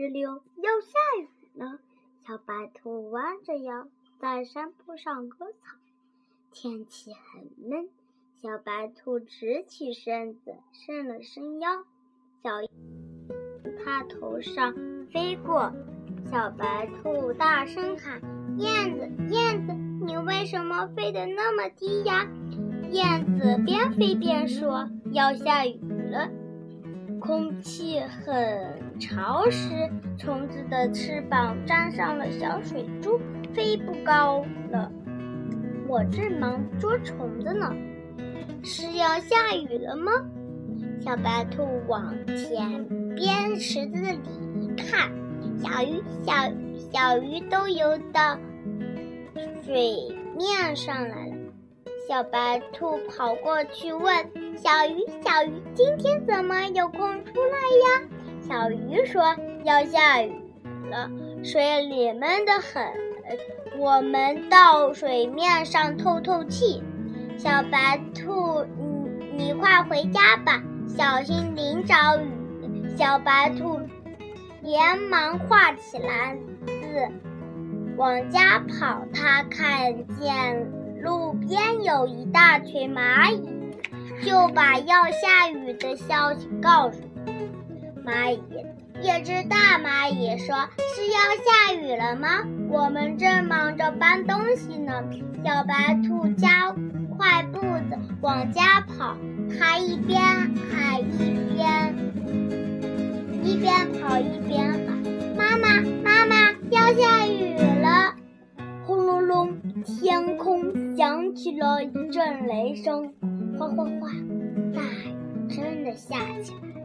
日溜，要下雨了。小白兔弯着腰在山坡上割草。天气很闷，小白兔直起身子，伸了伸腰。小它头上飞过，小白兔大声喊：“燕子，燕子，你为什么飞得那么低呀？”燕子边飞边说：“要下雨了，空气很潮湿，虫子的翅膀沾上了小水珠，飞不高了。我正忙捉虫子呢，是要下雨了吗？”小白兔往前边池子里一看，小鱼、小小鱼都游到水面上来了。小白兔跑过去问小鱼：“小鱼，今天怎么有空出来呀？”小鱼说：“要下雨了，水里闷得很，我们到水面上透透气。”小白兔，你你快回家吧，小心淋着雨。小白兔连忙画起篮子，往家跑。它看见。路边有一大群蚂蚁，就把要下雨的消息告诉蚂蚁。一只大蚂蚁说：“是要下雨了吗？我们正忙着搬东西呢。”小白兔加快步子往家跑，它一边喊一边一边跑一边喊：“妈妈，妈妈，要下雨！”，天空响起了一阵雷声，哗哗哗，大雨真的下起来。